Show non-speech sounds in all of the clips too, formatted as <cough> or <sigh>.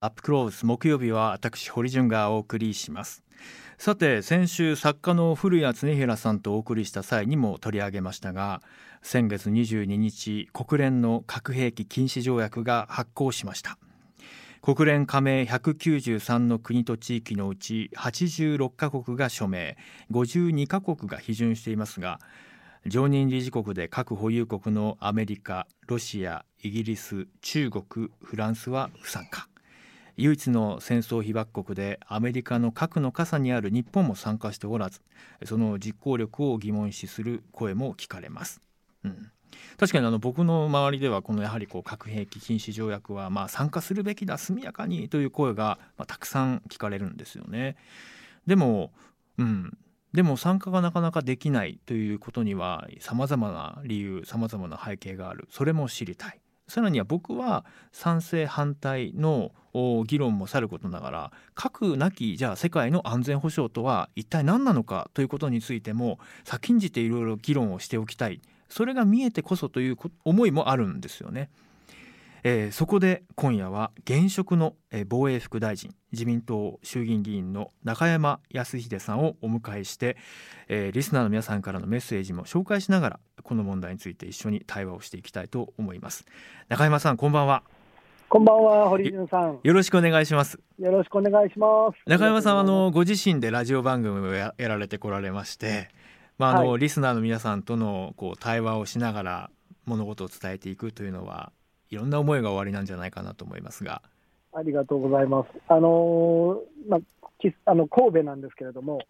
アップクローズ木曜日は私堀潤がお送りします。さて先週作家の古谷恒平さんとお送りした際にも取り上げましたが先月22日国連の核兵器禁止条約が発効しました。国連加盟193の国と地域のうち86カ国が署名52カ国が批准していますが常任理事国で核保有国のアメリカロシアイギリス中国フランスは不参加唯一の戦争被爆国でアメリカの核の傘にある日本も参加しておらずその実行力を疑問視する声も聞かれます。うん確かにあの僕の周りではこのやはりこう核兵器禁止条約はまあ参加するべきだ速やかにという声がまあたくさん聞かれるんですよね。でも、うん、でも参加がなかなかできないということにはさまざまな理由さまざまな背景があるそれも知りたい。さらには僕は賛成反対の議論もさることながら核なきじゃあ世界の安全保障とは一体何なのかということについても先んじていろいろ議論をしておきたいそれが見えてこそという思いもあるんですよね。えー、そこで今夜は現職の防衛副大臣自民党衆議院議員の中山康秀さんをお迎えして、えー、リスナーの皆さんからのメッセージも紹介しながらこの問題について一緒に対話をしていきたいと思います。中山さんこんばんは。こんばんは堀潤さん。よろしくお願いします。よろしくお願いします。中山さんあのご自身でラジオ番組をやられてこられましてまああの、はい、リスナーの皆さんとのこう対話をしながら物事を伝えていくというのはいろんな思いが終わりなんじゃないかなと思いますが。ありがとうございます。あのまあ、あの神戸なんですけれども、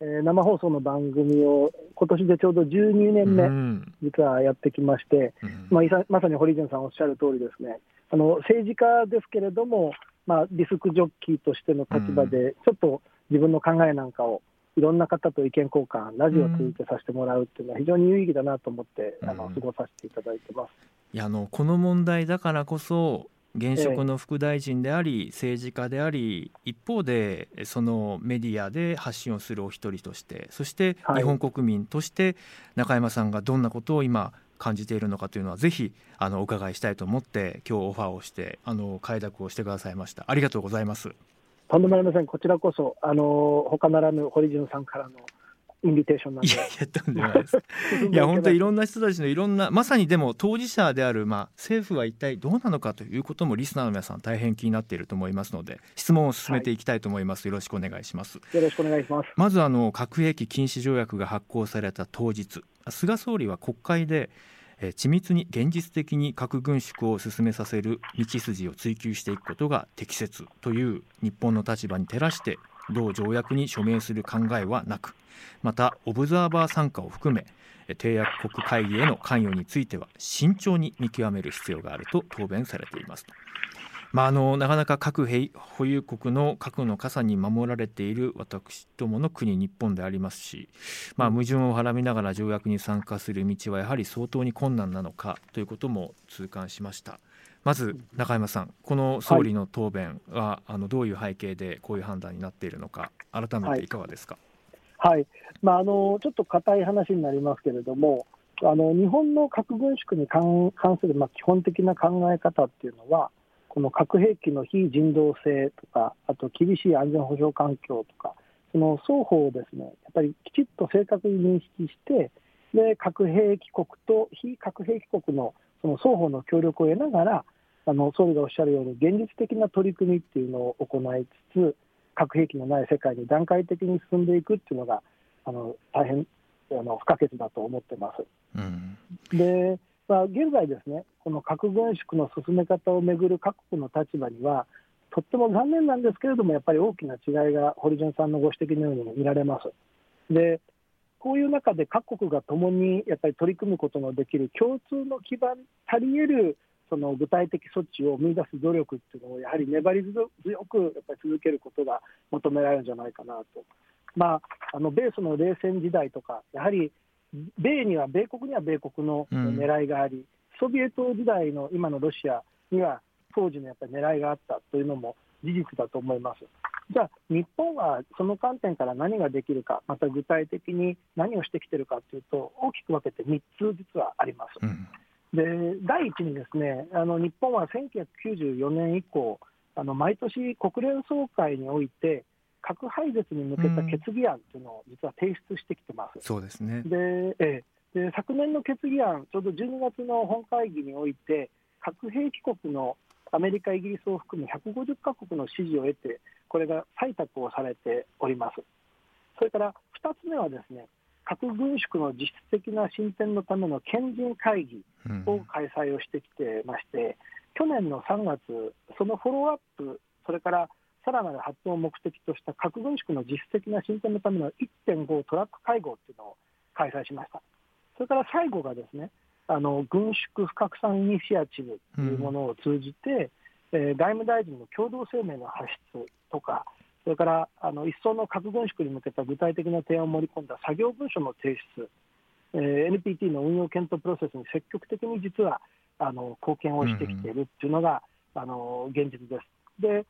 えー、生放送の番組を今年でちょうど12年目、うん、実はやってきまして、うん、まあ、まさに堀潤さんおっしゃる通りですね、あの政治家ですけれども、まあ、ディスクジョッキーとしての立場で、ちょっと自分の考えなんかをいろんな方と意見交換、ラジオを通じてさせてもらうっていうのは、非常に有意義だなと思って、あの過ごさせていただいてます。いやあのこの問題だからこそ、現職の副大臣であり、政治家であり、一方でそのメディアで発信をするお一人として、そして日本国民として、中山さんがどんなことを今、感じているのかというのはぜひあのお伺いしたいと思って今日オファーをしてあの快諾をしてくださいました。ありがとうございますとんでもありません、こちらこそ、あの他ならぬ堀潤さんからのインビテーションなんで。いやいや、とんでもないです。<laughs> いや、本当いろんな人たちのいろんな、まさにでも当事者である、まあ、政府は一体どうなのかということもリスナーの皆さん大変気になっていると思いますので、質問を進めていきたいと思います。はい、よろしくお願いします。よろしくお願いします。まず、あの核兵器禁止条約が発効された当日、菅総理は国会で、緻密に現実的に核軍縮を進めさせる道筋を追求していくことが適切という日本の立場に照らして同条約に署名する考えはなくまたオブザーバー参加を含め締約国会議への関与については慎重に見極める必要があると答弁されています。まあ、あのなかなか核保有国の核の傘に守られている私どもの国日本でありますし、まあ、矛盾をはらみながら条約に参加する道はやはり相当に困難なのかということも痛感しました。まず中山さん、この総理の答弁は、はい、あのどういう背景でこういう判断になっているのか、改めてい。かがですか？はい、はい、まあ、あのちょっと硬い話になりますけれども、あの日本の核軍縮に関する、まあ、基本的な考え方っていうのは、この核兵器の非人道性とか、あと厳しい安全保障環境とか、その双方をですねやっぱりきちっと正確に認識して、で核兵器国と非核兵器国のその双方の協力を得ながら、あの総理がおっしゃるように、現実的な取り組みっていうのを行いつつ、核兵器のない世界に段階的に進んでいくっていうのが、あの大変あの不可欠だと思ってます。うん、でまあ、現在、ですねこの核軍縮の進め方をめぐる各国の立場には、とっても残念なんですけれども、やっぱり大きな違いが堀潤さんのご指摘のように見られます。でこういう中で各国が共にやっぱり取り組むことのできる共通の基盤、足り得るその具体的措置を見出す努力っていうのをやはり粘り強くやっぱり続けることが求められるんじゃないかなと。まあ、あの米ソの冷戦時代とか、やはり米には、米国には米国の狙いがあり、うん、ソビエト時代の今のロシアには、当時のやっぱり狙いがあったというのも事実だと思います。じゃあ、日本はその観点から何ができるか、また具体的に何をしてきてるかというと、大きく分けて3つ実はあります。うん、で第一にですねあの日本は1994年以降あの毎年国連総会において核廃絶に向けた決議案というのを実は提出してきてます。うん、そうですねでえで昨年の決議案、ちょうど12月の本会議において、核兵器国のアメリカ、イギリスを含む150か国の支持を得て、これが採択をされております。それから2つ目はですね、核軍縮の実質的な進展のための賢人会議を開催をしてきてまして、うん、去年の3月、そのフォローアップ、それからさらなる発展を目的とした核軍縮の実質的な進展のための1.5トラック会合というのを開催しました。それから最後がですね、あの軍縮不拡散イニシアチブというものを通じて、うん、えー、外務大臣の共同声明の発出とか、それからあの一層の核軍縮に向けた具体的な提案を盛り込んだ作業文書の提出、えー、NPT の運用検討プロセスに積極的に実はあの貢献をしてきているというのが、うん、あの現実です。で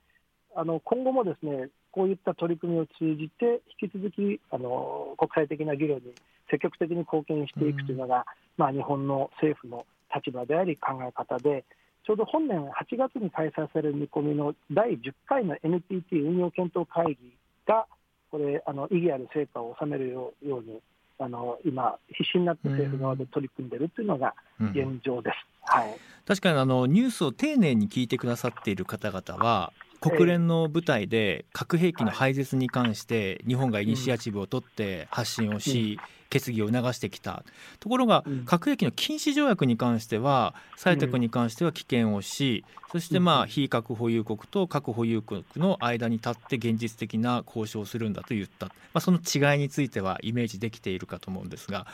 あの今後もですねこういった取り組みを通じて、引き続きあの国際的な議論に積極的に貢献していくというのが、うん、まあ、日本の政府の立場であり、考え方で、ちょうど本年8月に開催される見込みの第10回の NPT 運用検討会議が、これ、あの意義ある成果を収めるように、あの今、必死になって政府側で取り組んでいるというのが現状です、うん、はい、確かにあのニュースを丁寧に聞いてくださっている方々は、国連の舞台で核兵器の廃絶に関して日本がイニシアチブを取って発信をし決議を促してきた。ところが核兵器の禁止条約に関しては採択に関しては棄権をしそしてまあ非核保有国と核保有国の間に立って現実的な交渉をするんだと言った、まあ、その違いについてはイメージできているかと思うんですが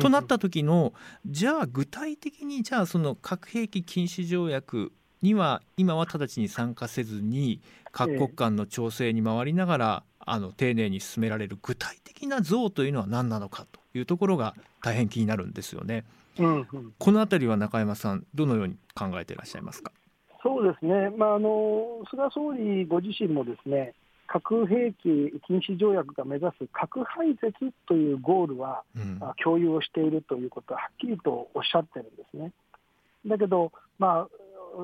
となった時のじゃあ具体的にじゃあその核兵器禁止条約には今は直ちに参加せずに各国間の調整に回りながら、あの丁寧に進められる具体的な像というのは何なのかというところが大変気になるんですよね。うんうん、この辺りは中山さんどのように考えていらっしゃいますか？そうですね、まあ、あの菅総理ご自身もですね核兵器禁止条約が目指す核廃絶というゴールは、うん、共有をしているということははっきりとおっしゃってるんですね。だけど、まあ、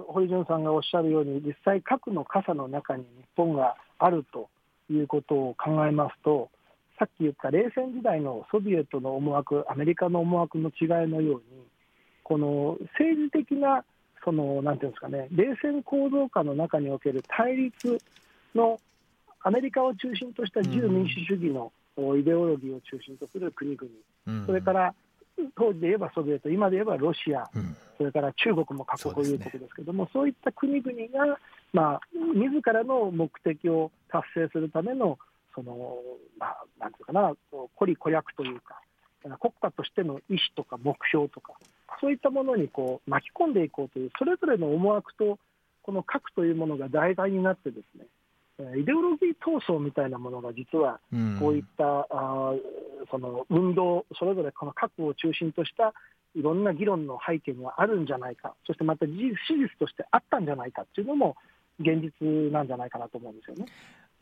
堀潤さんがおっしゃるように、実際、核の傘の中に日本があるということを考えますと、さっき言った冷戦時代のソビエトの思惑、アメリカの思惑の違いのように、この政治的な、そのなんていうんですかね、冷戦構造下の中における対立のアメリカを中心とした自由民主主義のイデオロギーを中心とする国々、それから当時で言えばソビエト、今で言えばロシア、うん、それから中国も核保有国ですけれども、そう、ね,、いった国々が、まあ、自らの目的を達成するための、そのまあ、なんていうかな、孤立孤略というか、国家としての意思とか目標とか、そういったものにこう巻き込んでいこうという、それぞれの思惑と、この核というものが題材になってですね、イデオロギー闘争みたいなものが実はこういった、うん、あその運動、それぞれこの核を中心としたいろんな議論の背景にはあるんじゃないか、そしてまた事実事実としてあったんじゃないかっていうのも現実なんじゃないかなと思うんですよね。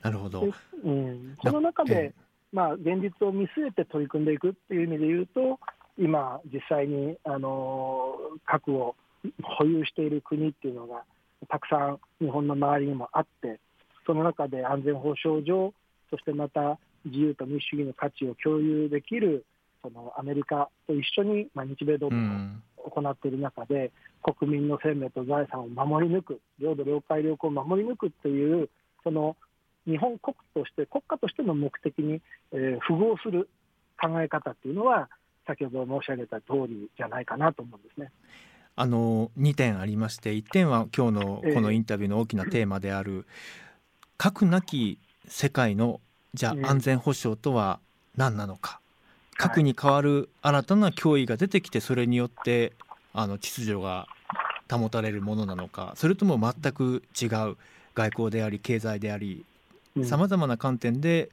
なるほど、うん、その中で、まあ、現実を見据えて取り組んでいくっていう意味で言うと、今、実際にあの核を保有している国っていうのがたくさん日本の周りにもあって、その中で安全保障上、そしてまた自由と民主主義の価値を共有できるそのアメリカと一緒に、まあ、日米同盟を行っている中で、うん、国民の生命と財産を守り抜く、領土、領海、領空を守り抜くっていう、その日本国として、国家としての目的に、えー、符合する考え方っていうのは、先ほど申し上げた通りじゃないかなと思うんですね。あの2点ありまして1点は今日のこのインタビューの大きなテーマである、えー核なき世界のじゃあ安全保障とは何なのか、核に代わる新たな脅威が出てきてそれによってあの秩序が保たれるものなのか。それとも全く違う外交であり経済でありさまざまな観点で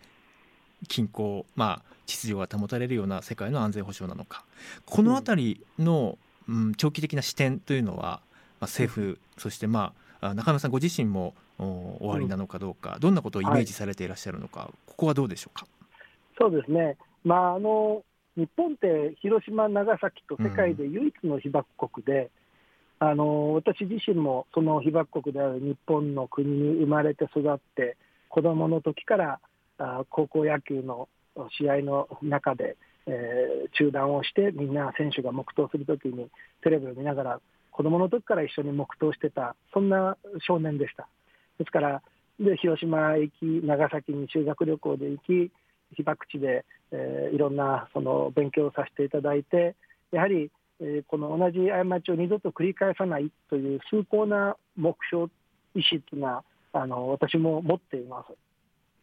均衡、まあ、秩序が保たれるような世界の安全保障なのか。この辺りの、うん、長期的な視点というのは、まあ、政府そしてまあ中山さんご自身も終わりなのかどうか、どんなことをイメージされていらっしゃるのか、はい、ここはどうでしょうか？そうですね、まあ、あの日本って広島、長崎と世界で唯一の被爆国で、うん、あの私自身もその被爆国である日本の国に生まれて育って、子どもの時からあ高校野球の試合の中で、えー、中断をして、みんな選手が黙祷するときに、テレビを見ながら、子どもの時から一緒に黙祷してた、そんな少年でした。ですからで広島行き、長崎に修学旅行で行き、被爆地で、えー、いろんなその勉強をさせていただいて、やはり、えー、この同じ過ちを二度と繰り返さないという崇高な目標、意思というのはあの私も持っています。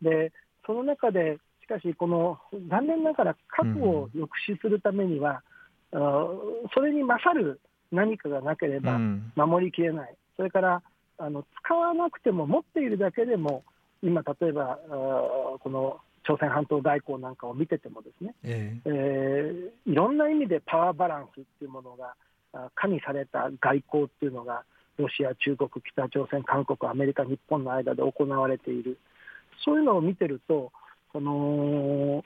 でその中で、しかし、この残念ながら核を抑止するためには、うん、それに勝る何かがなければ守りきれない、それからあの使わなくても持っているだけでも、今、例えばこの朝鮮半島外交なんかを見てても、ですね、えー、えー、いろんな意味でパワーバランスっていうものが加味された外交っていうのが、ロシア、中国、北朝鮮、韓国、アメリカ、日本の間で行われている、そういうのを見てると、その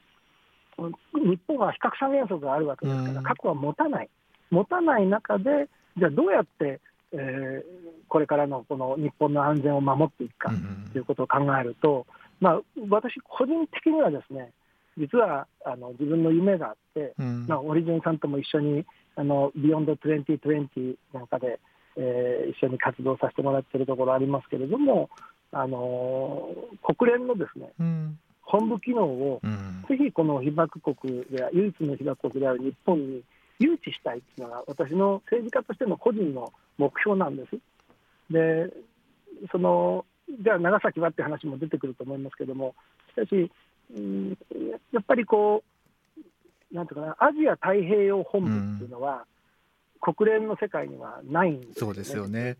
日本は非核三原則があるわけですから、核は持たない、持たない中で、じゃあどうやって、えー、これからのこの日本の安全を守っていくかということを考えると、まあ、私個人的にはですね、実はあの自分の夢があって、うん、まあ、オリジンさんとも一緒にあのビヨンド2020なんかで、えー、一緒に活動させてもらっているところありますけれども、あの国連のですね、うん、本部機能を、うん、ぜひこの被爆国で唯一の被爆国である日本に誘致したいというのが、私の政治家としての個人の目標なんです。でそのじゃあ長崎はって話も出てくると思いますけれども、しかし、うん、やっぱりこう、なんていうかな、アジア太平洋本部っていうのは、うん、国連の世界にはないんです、ね、そうですよね。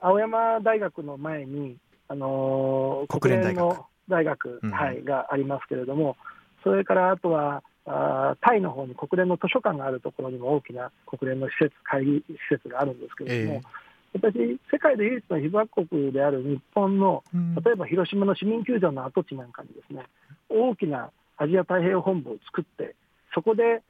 青山大学の前に、あのー、国連の大学、うん、はい、がありますけれども、それからあとは、あタイの方に国連の図書館があるところにも大きな国連の施設、会議施設があるんですけれども、えー私、世界で唯一の被爆国である日本の、例えば広島の市民球場の跡地なんかにですね、大きなアジア太平洋本部を作って、そこで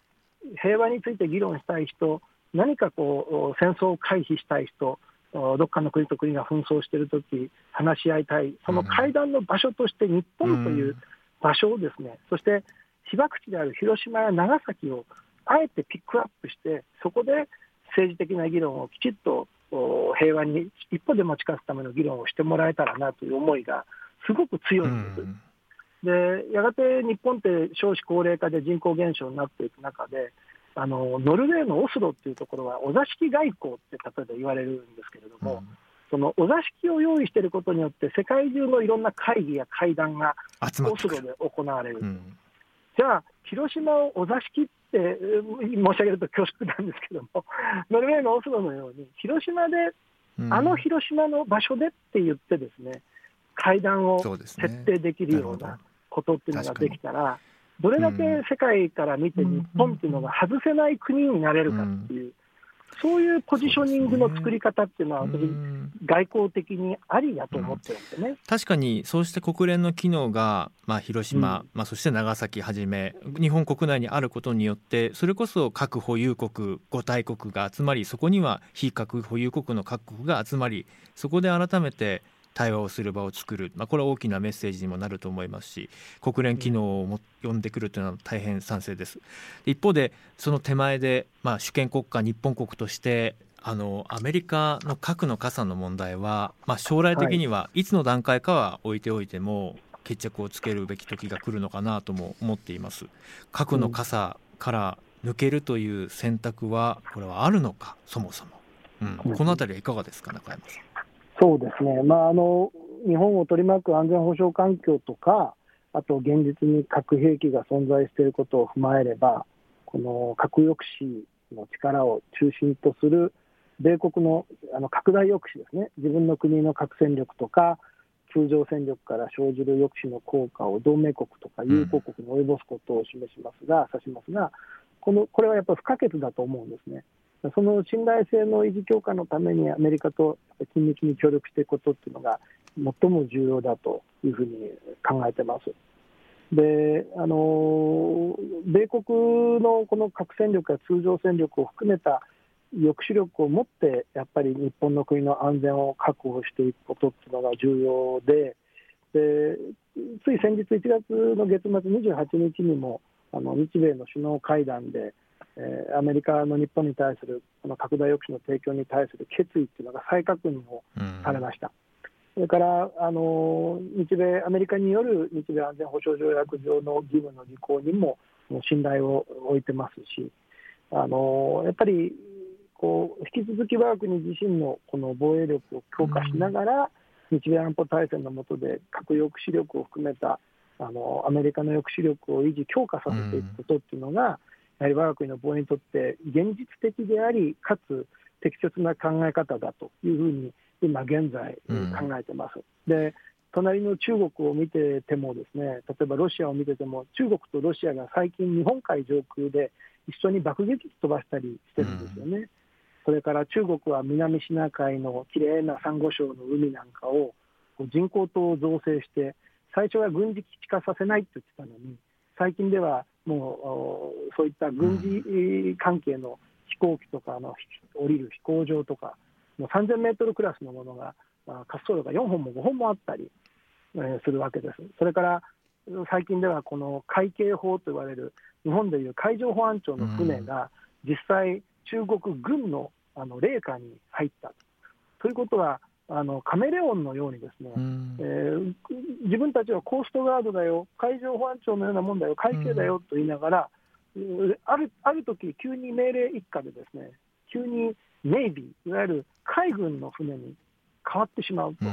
平和について議論したい人、何かこう戦争を回避したい人、どっかの国と国が紛争しているとき、話し合いたい、その会談の場所として日本という場所をですね、そして被爆地である広島や長崎をあえてピックアップして、そこで政治的な議論をきちっと平和に一歩でも近づくための議論をしてもらえたらなという思いがすごく強いんです。でやがて日本って少子高齢化で人口減少になっていく中で、あのノルウェーのオスロっていうところは、お座敷外交って例えば言われるんですけれども、うん、そのお座敷を用意していることによって、世界中のいろんな会議や会談がオスロで行われる。うん、じゃあ、広島をお座敷って申し上げると恐縮なんですけども、<laughs> ノルウェーのオスロのように、広島で、あの広島の場所でって言ってですね、会談を設定できるようなことっていうのができたら、どれだけ世界から見て日本っていうのが外せない国になれるかっていう。そういうポジショニングの作り方っていうのは、私、外交的にありだと思ってるんですね、うん、確かにそうして国連の機能が、まあ、広島、うん、まあ、そして長崎はじめ、日本国内にあることによって、それこそ核保有国、5大国が集まり、そこには非核保有国の各国が集まり、そこで改めて対話をする場を作る、まあ、これは大きなメッセージにもなると思いますし国連機能をも呼んでくるというのは大変賛成です。一方でその手前で、まあ、主権国家日本国としてあのアメリカの核の傘の問題は、まあ、将来的にはい。つの段階かは置いておいても、決着をつけるべき時が来るのかなとも思っています。核の傘から抜けるという選択はこれはあるのかそもそも、うん、この辺りはいかがですか中山さんそうですね、まあ、あの日本を取り巻く安全保障環境とか、あと現実に核兵器が存在していることを踏まえれば、この核抑止の力を中心とする米国のあの拡大抑止ですね、自分の国の核戦力とか、通常戦力から生じる抑止の効果を同盟国とか友好国に及ぼすことを示しますが、指しますが、このこれはやっぱり不可欠だと思うんですね。その信頼性の維持強化のためにアメリカと緊密に協力していくことっていうのが最も重要だというふうに考えてます。であの米国のこの核戦力や通常戦力を含めた抑止力を持って、やっぱり日本の国の安全を確保していくことっていうのが重要で、でつい先日1月の月末28日にも、あの日米の首脳会談で、えー、アメリカの日本に対するこの拡大抑止の提供に対する決意っていうのが再確認をされました。それからあの日米、アメリカによる日米安全保障条約上の義務の履行にも信頼を置いてますし、あのやっぱりこう引き続き我が国自身のこの防衛力を強化しながら、日米安保体制の下で核抑止力を含めたあのアメリカの抑止力を維持、強化させていくことっていうのが、やはり我が国の防衛にとって現実的であり、かつ適切な考え方だというふうに、今現在考えてます。うん、で隣の中国を見てても、ですね例えばロシアを見てても、中国とロシアが最近、日本海上空で一緒に爆撃機飛ばしたりしてるんですよね。うん、それから中国は南シナ海のきれいなサンゴ礁の海なんかを人工島を造成して、最初は軍事基地化させないって言ってたのに、最近ではもうそういった軍事関係の飛行機とかの降りる飛行場とか、もう3000メートルクラスのものが、滑走路が4本も5本もあったり、えするわけです。それから最近ではこの海警法と言われる日本でいう海上保安庁の船が実際中国軍のあの霊下に入ったということはあのカメレオンのようにですね、えー、自分たちはコーストガードだよ、海上保安庁のようなもんだよ、海警だよと言いながら、あるある時急に命令一家でですね、急にネイビー、いわゆる海軍の船に変わってしまうと、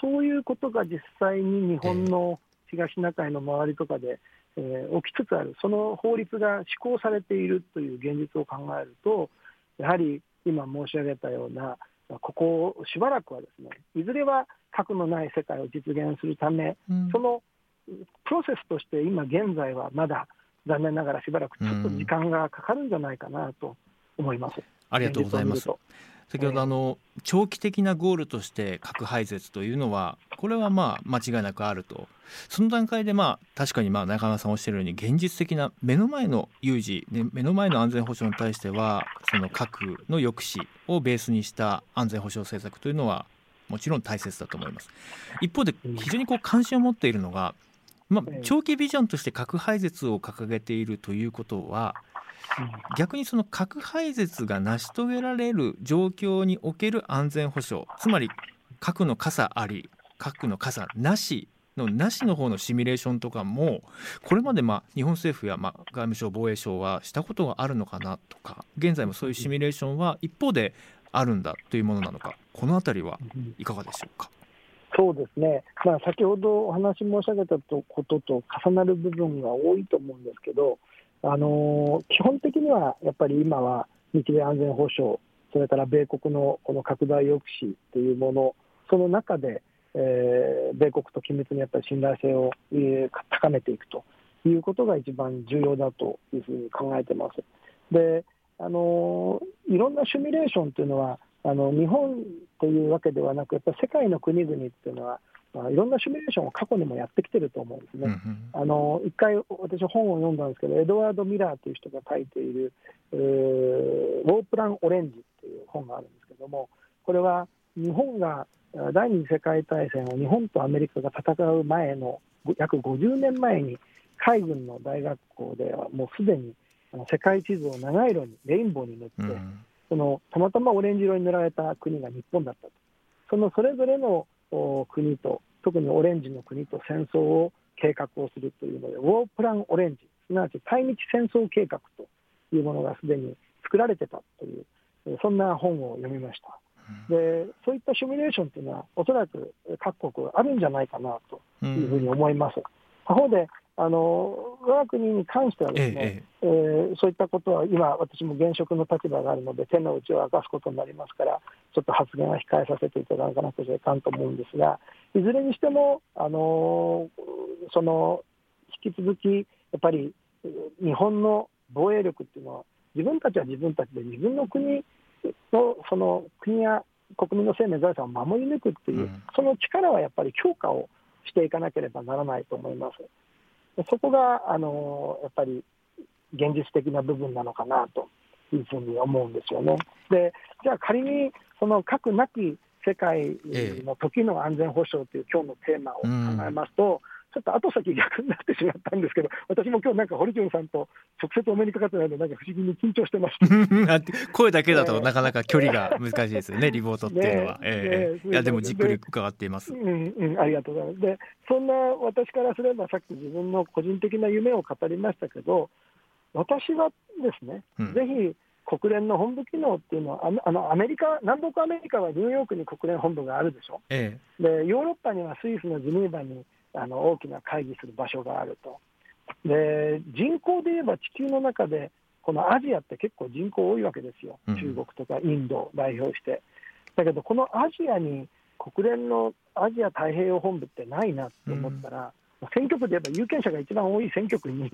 そういうことが実際に日本の東シナ海の周りとかで、えー、起きつつある、その法律が施行されているという現実を考えると、やはり今申し上げたような、ここしばらくはですね、いずれは核のない世界を実現するため、うん、そのプロセスとして今現在はまだ残念ながらしばらくちょっと時間がかかるんじゃないかなと思います。うん、ありがとうございます。先ほどあの長期的なゴールとして核廃絶というのはこれはまあ間違いなくあると。その段階でまあ確かにまあ中山さんおっしゃるように現実的な目の前の有事、目の前の安全保障に対してはその核の抑止をベースにした安全保障政策というのはもちろん大切だと思います。一方で非常にこう関心を持っているのが、まあ、長期ビジョンとして核廃絶を掲げているということは逆にその核廃絶が成し遂げられる状況における安全保障つまり核の傘あり核の傘なしのなしの方のシミュレーションとかもこれまでまあ日本政府やまあ外務省防衛省はしたことがあるのかなとか現在もそういうシミュレーションは一方であるんだというものなのかこの辺りはいかがでしょうか？そうですね、まあ、先ほどお話申し上げたことと重なる部分が多いと思うんですけど、あの基本的にはやっぱり今は日米安全保障、それから米国のこの拡大抑止というもの、その中で、えー、米国と緊密にやっぱり信頼性を、えー、高めていくということが一番重要だというふうに考えてます。であのいろんなシミュレーションというのはあの日本というわけではなく、やっぱり世界の国々っていうのは、まあ、いろんなシミュレーションを過去にもやってきてると思うんですね。うんうん、あの一回、私、本を読んだんですけど、エドワード・ミラーという人が書いている、えー、ウォープラン・オレンジという本があるんですけども、これは日本が第二次世界大戦を日本とアメリカが戦う前の約50年前に海軍の大学校ではもうすでに世界地図を長い色にレインボーに塗って、うん、そのたまたまオレンジ色に塗られた国が日本だったと。そのそれぞれの国と、特にオレンジの国と戦争を計画をするというので、ウォープランオレンジ、すなわち対日戦争計画というものがすでに作られてたという、そんな本を読みました。でそういったシミュレーションというのは、おそらく各国あるんじゃないかなというふうに思います。他方であの我が国に関してはですね、えええー、そういったことは今、私も現職の立場があるので、手の内を明かすことになりますから、ちょっと発言は控えさせていただかなくちゃいかんと思うんですが、いずれにしても、あのその引き続き、やっぱり日本の防衛力っていうのは、自分たちは自分たちで、自分の国のその国や国民の生命、財産を守り抜くっていう、うん、その力はやっぱり強化をしていかなければならないと思います。そこがあのやっぱり現実的な部分なのかなというふうに思うんですよね。でじゃあ仮にその核なき世界の時の安全保障という今日のテーマを考えますと、ちょっと後先逆になってしまったんですけど、私も今日なんか堀潤さんと直接お目にかかってないので、なんか不思議に緊張してまし <laughs> 声だけだとなかなか距離が難しいですよね、リモートっていうのは。ねえ。ー、いやで。もじっくり伺っています。うん、うん、ありがとうございます。で、そんな私からすれば、さっき自分の個人的な夢を語りましたけど、私はですね、うん、ぜひ国連の本部機能っていうのは、あのアメリカ、南北アメリカはニューヨークに国連本部があるでしょ、ええ、でヨーロッパにはスイスのジニーバにあの大きな会議する場所があると、で人口で言えば地球の中で、このアジアって結構人口多いわけですよ、中国とかインドを代表して。だけど、このアジアに国連のアジア太平洋本部ってないなと思ったら、うん、選挙区で言えば有権者が一番多い選挙区に、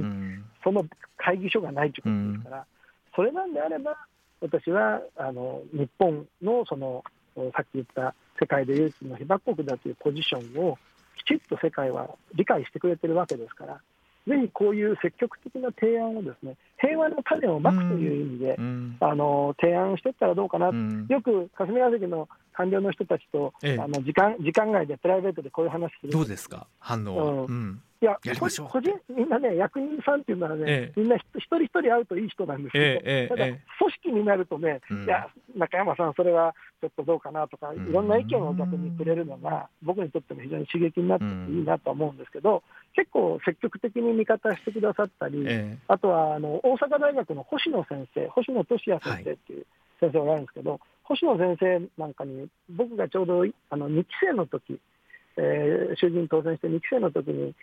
その会議所がないということですから。それなんであれば、私はあの日本のそのさっき言った世界で唯一の被爆国だというポジションをきちっと世界は理解してくれてるわけですから、ぜひこういう積極的な提案をですね平和の種をまくという意味で、うん、あの提案していったらどうかな、うん、よく霞が関の官僚の人たちと、ええ、あの時間時間外でプライベートでこういう話するどうですか、反応、うん、いや個人みんなね、役人さんっていうのはね、ええ、みんな一人一人会うといい人なんですけど、え、ただ、組織になるとね、いや、中山さん、それはちょっとどうかなとか、いろんな意見を逆にくれるのが、僕にとっても非常に刺激になっていいなと思うんですけど、結構積極的に味方してくださったり、あとはあの大阪大学の星野先生、星野俊也先生っていう先生があるんですけど、はい、星野先生なんかに、僕がちょうどあの2期生の時えー、衆議院当選して2期生の時に、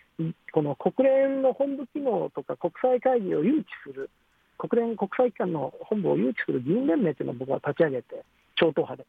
この国連の本部機能とか国際会議を誘致する、国連国際機関の本部を誘致する議員連盟というのを僕は立ち上げて、超党派で。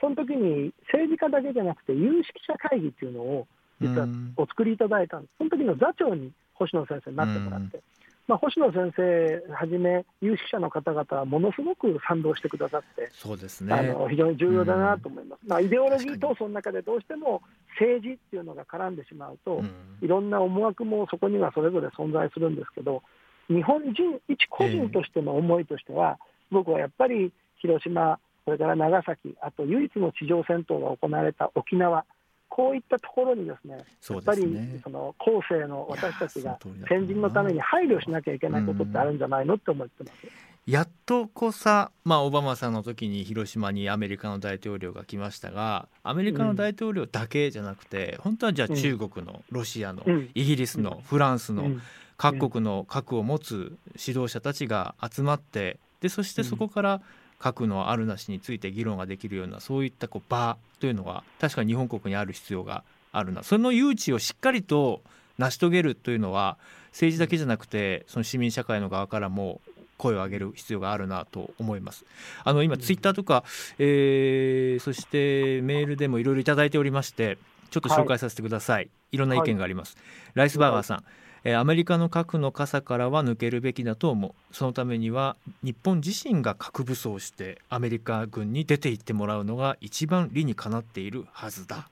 その時に政治家だけじゃなくて、有識者会議っていうのを実はお作りいただいたんです、その時の座長に星野先生になってもらって、まあ、星野先生はじめ、有識者の方々はものすごく賛同してくださって、そうですね、あの非常に重要だなと思います、うん、まあ、イデオロギー闘争の中でどうしても政治っていうのが絡んでしまうと、うん、いろんな思惑もそこにはそれぞれ存在するんですけど、日本人、一個人としての思いとしては、えー、僕はやっぱり広島、それから長崎、あと唯一の地上戦闘が行われた沖縄。こういったところにですね、やっぱりその後世の私たちが先人のために配慮しなきゃいけないことってあるんじゃないのって思ってます。やっとこさ、まあ、オバマさんの時に広島にアメリカの大統領が来ましたがアメリカの大統領だけじゃなくて、うん、本当はじゃあ中国の、ロシアの、うん、イギリスの、フランスの、各国の核を持つ指導者たちが集まってでそしてそこから核のあるなしについて議論ができるようなそういったこう場というのは確かに日本国にある必要があるな。その誘致をしっかりと成し遂げるというのは政治だけじゃなくてその市民社会の側からも声を上げる必要があるなと思います。あの今ツイッターとか、えー、そしてメールでもいろいろいただいておりましてちょっと紹介させてください、はい、いろんな意見があります、はい、ライスバーガーさん、えアメリカの核の傘からは抜けるべきだと思う。そのためには日本自身が核武装してアメリカ軍に出て行ってもらうのが一番理にかなっているはずだ。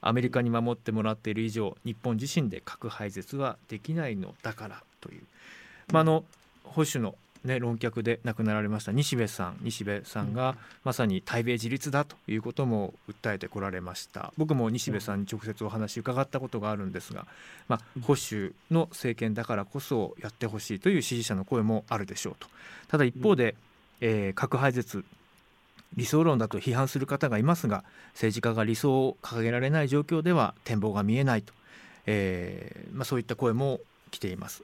アメリカに守ってもらっている以上日本自身で核廃絶はできないのだからという、まあ、あの保守のね、論客で亡くなられました西部さん西部さんがまさに対米自立だということも訴えてこられました。僕も西部さんに直接お話伺ったことがあるんですが、まあ、保守の政権だからこそやってほしいという支持者の声もあるでしょうと。ただ一方で、えー、核廃絶理想論だと批判する方がいますが政治家が理想を掲げられない状況では展望が見えないと、えーまあ、そういった声も来ています。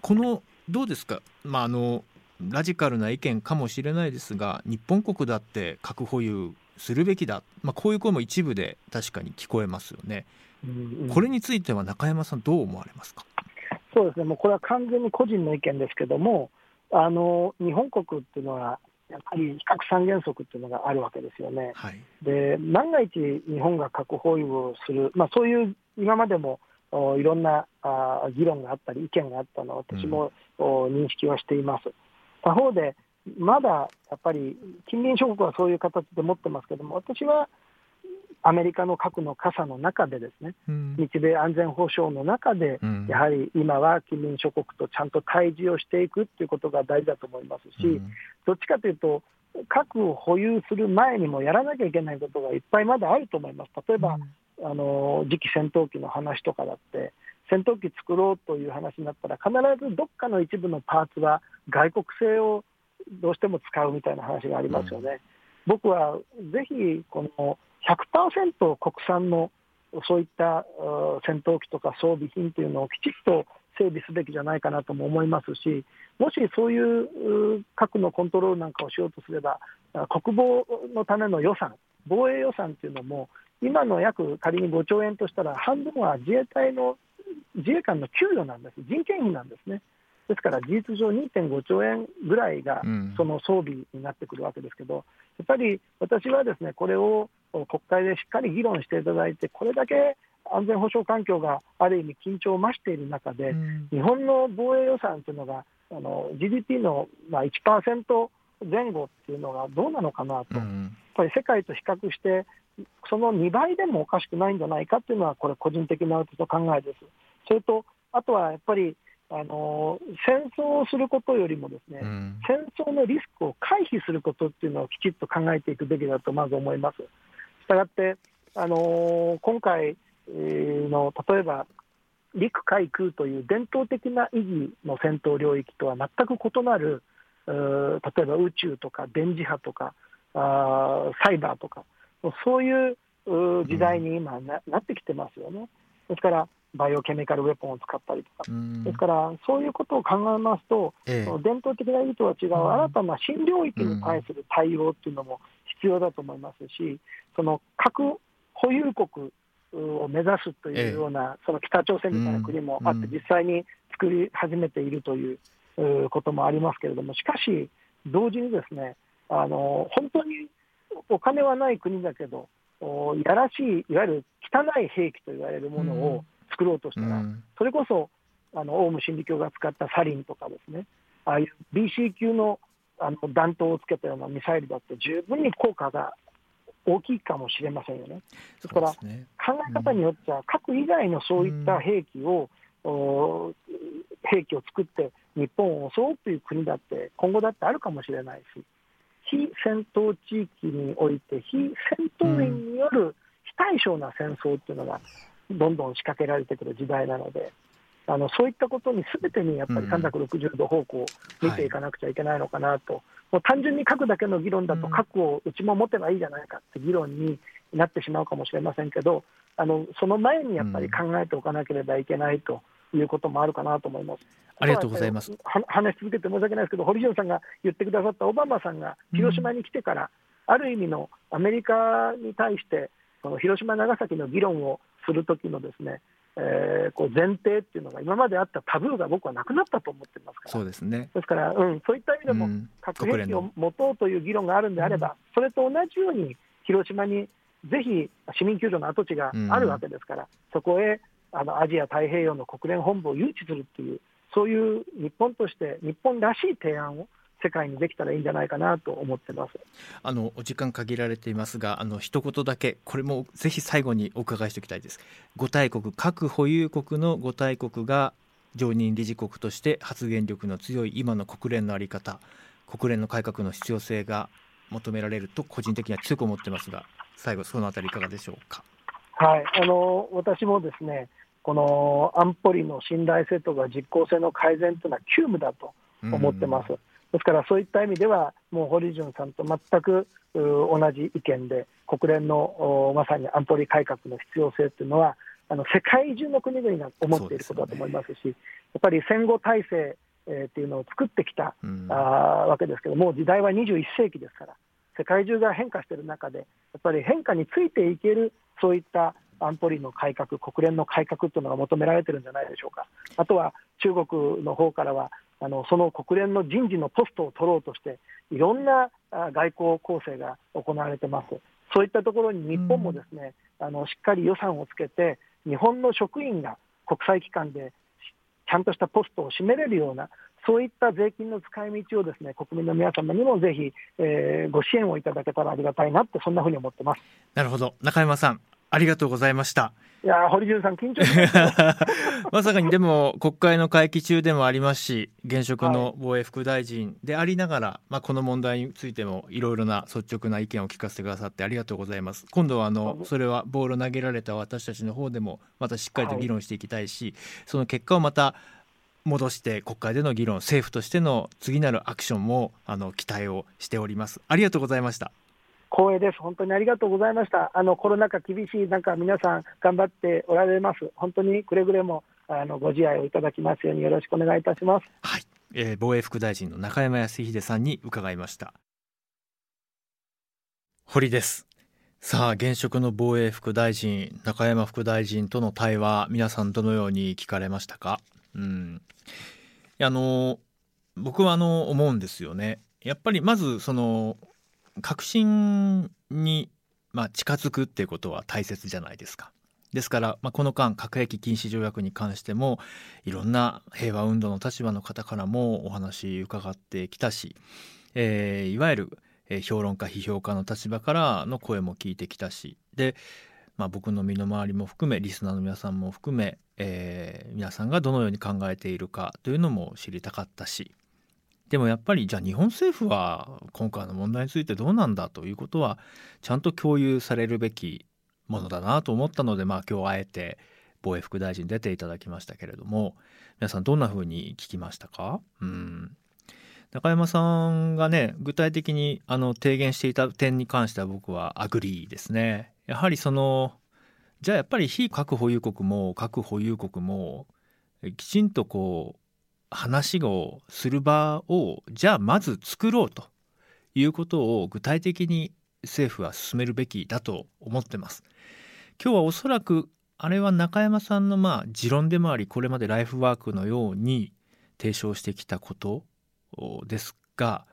このどうですか、まあ、あのラジカルな意見かもしれないですが日本国だって核保有するべきだ、まあ、こういう声も一部で確かに聞こえますよね、これについては中山さん、どう思われますか？そうですね、もうこれは完全に個人の意見ですけども、あの日本国っていうのは、やっぱり非核三原則っていうのがあるわけですよね。はい、で万が一、日本が核保有をする、まあ、そういう今までもいろんなあ議論があったり、意見があったのを私も、うん、認識はしています。他方で、まだやっぱり近隣諸国はそういう形で持ってますけども、私はアメリカの核の傘の中で、ですね、うん、日米安全保障の中で、うん、やはり今は近隣諸国とちゃんと対峙をしていくということが大事だと思いますし、うん、どっちかというと、核を保有する前にもやらなきゃいけないことがいっぱいまだあると思います。例えば、あの次期戦闘機の話とかだって、戦闘機作ろうという話になったら、必ずどっかの一部のパーツは外国製をどうしても使うみたいな話がありますよね。僕はぜひこの100%国産のそういった戦闘機とか装備品というのをきちっと整備すべきじゃないかなとも思いますし、もしそういう核のコントロールなんかをしようとすれば、国防のための予算、防衛予算というのも、今の約仮に5兆円としたら、半分は自衛隊の自衛官の給与なんです、人件費なんですね。ですから事実上2.5兆円ぐらいがその装備になってくるわけですけど、やっぱり私はですねこれを国会でしっかり議論していただいて、これだけ安全保障環境がある意味緊張を増している中で、日本の防衛予算というのがあの GDP のまあ1%前後っていうのがどうなのかなと、やっぱり世界と比較して、その2倍でもおかしくないんじゃないかっていうのは、これ、個人的な考えです。それとあとはやっぱりあの戦争をすることよりも、ですね、うん、戦争のリスクを回避することっていうのをきちっと考えていくべきだとまず思います。したがって、あの今回の例えば陸海空という伝統的な意義の戦闘領域とは全く異なる、例えば宇宙とか電磁波とかあサイバーとか、そういう時代に今な,、なってきてますよね。ですからバイオケミカルウェポンを使ったりとか、ですから、そういうことを考えますと、ええ、伝統的な意義とは違う新たな新領域に対する対応っていうのも必要だと思いますし、その核保有国を目指すというような、え、その北朝鮮みたいな国もあって、実際に作り始めているということもありますけれども、しかし、同時にですね、あの本当にお金はない国だけど、やらしい、いわゆる汚い兵器と言われるものを、作ろうとしたら、うん、それこそあのオウム真理教が使ったサリンとかですね、ああいう BC 級のあの弾頭をつけたようなミサイルだって十分に効果が大きいかもしれませんよね。ですから、ね、考え方によっては、核以外のそういった兵器を、うん、兵器を作って日本を襲うという国だって今後だってあるかもしれないし、非戦闘地域において、非戦闘員による非対称な戦争っていうのがどんどん仕掛けられてくる時代なので、あのそういったことにすべてにやっぱり360度方向を見ていかなくちゃいけないのかなと、はい、もう単純に核だけの議論だと、核をうちも持てばいいじゃないかって議論になってしまうかもしれませんけど、あのその前にやっぱり考えておかなければいけないということもあるかなと思います。ありがとうございます。話し続けて申し訳ないですけど、堀潤さんが言ってくださったオバマさんが広島に来てから、うん、ある意味のアメリカに対して、その広島、長崎の議論をするときのですね、えー、こう前提っていうのが、今まであったタブーが僕はなくなったと思ってますから、そうですね。ですから、うん、そういった意味でも、核兵器を持とうという議論があるんであれば、それと同じように、広島にぜひ市民救助の跡地があるわけですから、そこへあのアジア太平洋の国連本部を誘致するっていう、そういう日本として、日本らしい提案を世界にできたらいいんじゃないかなと思ってます。あのお時間限られていますがあの一言だけこれもぜひ最後にお伺いしておきたいです。五大国核保有国の五大国が常任理事国として発言力の強い今の国連の在り方国連の改革の必要性が求められると個人的には強く思ってますが最後そのあたりいかがでしょうか？はい。あの私もですねこの安保理の信頼性とか実効性の改善というのは急務だと思ってます。ですからそういった意味では、もう堀潤さんと全く同じ意見で、国連のまさに安保理改革の必要性というのは、あの世界中の国々が思っていることだと思いますし、すね、やっぱり戦後体制、えー、っていうのを作ってきた、うん、あわけですけども、時代は21世紀ですから、世界中が変化している中で、やっぱり変化についていける、そういった安保理の改革、国連の改革というのが求められてるんじゃないでしょうか。あとは中国の方からはあのその国連の人事のポストを取ろうとして、いろんな外交構成が行われてます。そういったところに日本もですね、うん、あのしっかり予算をつけて、日本の職員が国際機関でちゃんとしたポストを占めれるような、そういった税金の使い道をですね国民の皆様にもぜひ、えー、ご支援をいただけたらありがたいなってそんなふうに思ってますなるほど中山さんありがとうございました。いや堀潤さん緊張 <laughs> まさかにでも国会の会期中でもありますし現職の防衛副大臣でありながら、はい、まあ、この問題についてもいろいろな率直な意見を聞かせてくださってありがとうございます。今度はあのそれはボール投げられた私たちの方でもまたしっかりと議論していきたいし、はい、その結果をまた戻して国会での議論政府としての次なるアクションもあの期待をしております。ありがとうございました光栄です。本当にありがとうございました。あのコロナ禍厳しい中、皆さん頑張っておられます。本当にくれぐれもあのご自愛をいただきますようによろしくお願いいたします。はい、えー、防衛副大臣の中山康秀さんに伺いました。堀です。さあ現職の防衛副大臣中山副大臣との対話皆さんどのように聞かれましたか？うん、あの僕はあの思うんですよね。やっぱりまずその確信に、まあ、近づくっていうことは大切じゃないですか。ですから、まあ、この間核兵器禁止条約に関してもいろんな平和運動の立場の方からもお話伺ってきたし、えー、いわゆる評論家批評家の立場からの声も聞いてきたしで、まあ、僕の身の回りも含めリスナーの皆さんも含め、えー、皆さんがどのように考えているかというのも知りたかったしでもやっぱりじゃあ日本政府は今回の問題についてどうなんだということはちゃんと共有されるべきものだなと思ったのでまあ今日あえて防衛副大臣出ていただきましたけれども皆さんどんなふうに聞きましたか？うん。中山さんがね具体的にあの提言していた点に関しては僕は agree ですね。やはりそのじゃあやっぱり非核保有国も核保有国もきちんとこう話をする場をじゃあまず作ろうということを具体的に政府は進めるべきだと思ってます。今日はおそらくあれは中山さんのまあ持論でもありこれまでライフワークのように提唱してきたことですが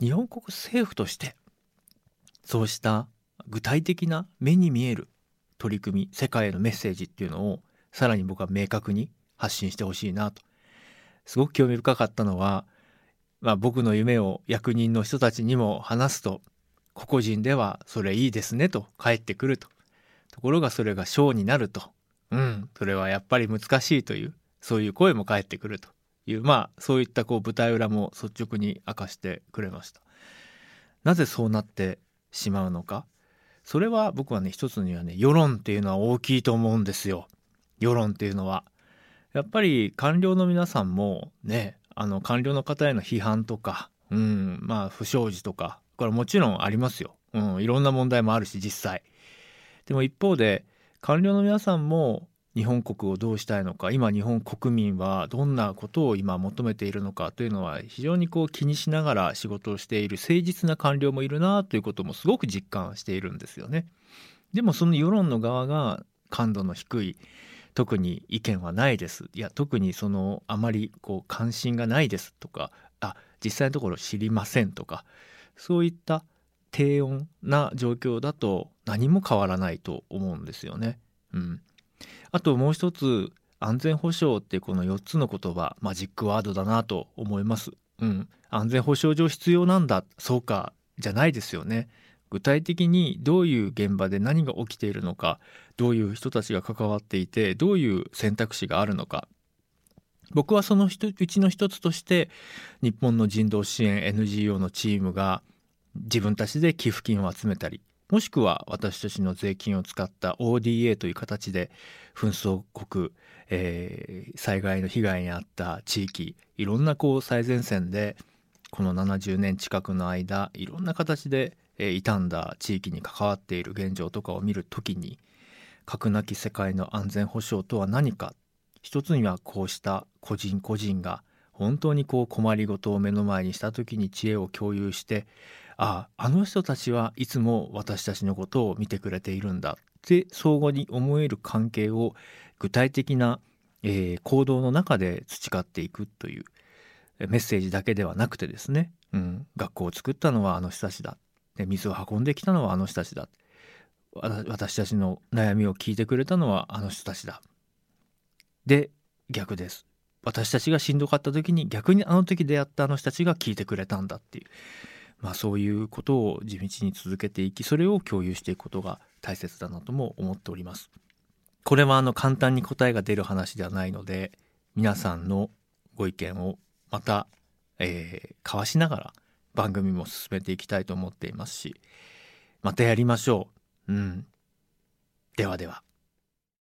日本国政府としてそうした具体的な目に見える取り組み世界へのメッセージっていうのをさらに僕は明確に発信してほしいなとすごく興味深かったのは、まあ、僕の夢を役人の人たちにも話すと個々人ではそれいいですねと返ってくると。ところがそれが賞になると。うんそれはやっぱり難しいというそういう声も返ってくるというまあそういったこう舞台裏も率直に明かしてくれました。なぜそうなってしまうのか。それは僕はね一つにはね世論っていうのは大きいと思うんですよ。世論っていうのは。やっぱり官僚の皆さんもねあの官僚の方への批判とか、うん、まあ不祥事とかこれもちろんありますよ、うん、いろんな問題もあるし実際。でも一方で官僚の皆さんも日本国をどうしたいのか今日本国民はどんなことを今求めているのかというのは非常にこう気にしながら仕事をしている誠実な官僚もいるなということもすごく実感しているんですよね。でもその世論の側が感度の低い特に意見はないですいや特にそのあまりこう関心がないですとかあ実際のところ知りませんとかそういった低温な状況だと何も変わらないと思うんですよね。うん、あともう一つ安全保障ってこの4つの言葉マジックワードだなと思います。うん、安全保障上必要なんだそうかじゃないですよね。具体的にどういう現場で何が起きているのかどういう人たちが関わっていてどういう選択肢があるのか。僕はそのうちの一つとして日本の人道支援 NGO のチームが自分たちで寄付金を集めたりもしくは私たちの税金を使った ODA という形で紛争国、えー、災害の被害に遭った地域いろんなこう最前線でこの70年近くの間いろんな形でえ、傷んだ地域に関わっている現状とかを見る時に核なき世界の安全保障とは何か。一つにはこうした個人個人が本当にこう困りごとを目の前にした時に知恵を共有してあああの人たちはいつも私たちのことを見てくれているんだ。って相互に思える関係を具体的な、えー、行動の中で培っていくという。メッセージだけではなくてですね、うん、学校を作ったのはあの人たちだ。で水を運んできたのはあの人たちだ。私たちの悩みを聞いてくれたのはあの人たちだ。で逆です。私たちがしんどかった時に逆にあの時出会ったあの人たちが聞いてくれたんだっていう、まあ、そういうことを地道に続けていきそれを共有していくことが大切だなとも思っております。これはあの簡単に答えが出る話ではないので皆さんのご意見をまた、えー、交わしながら番組も進めていきたいと思っていますしまたやりましょう。うん。ではでは。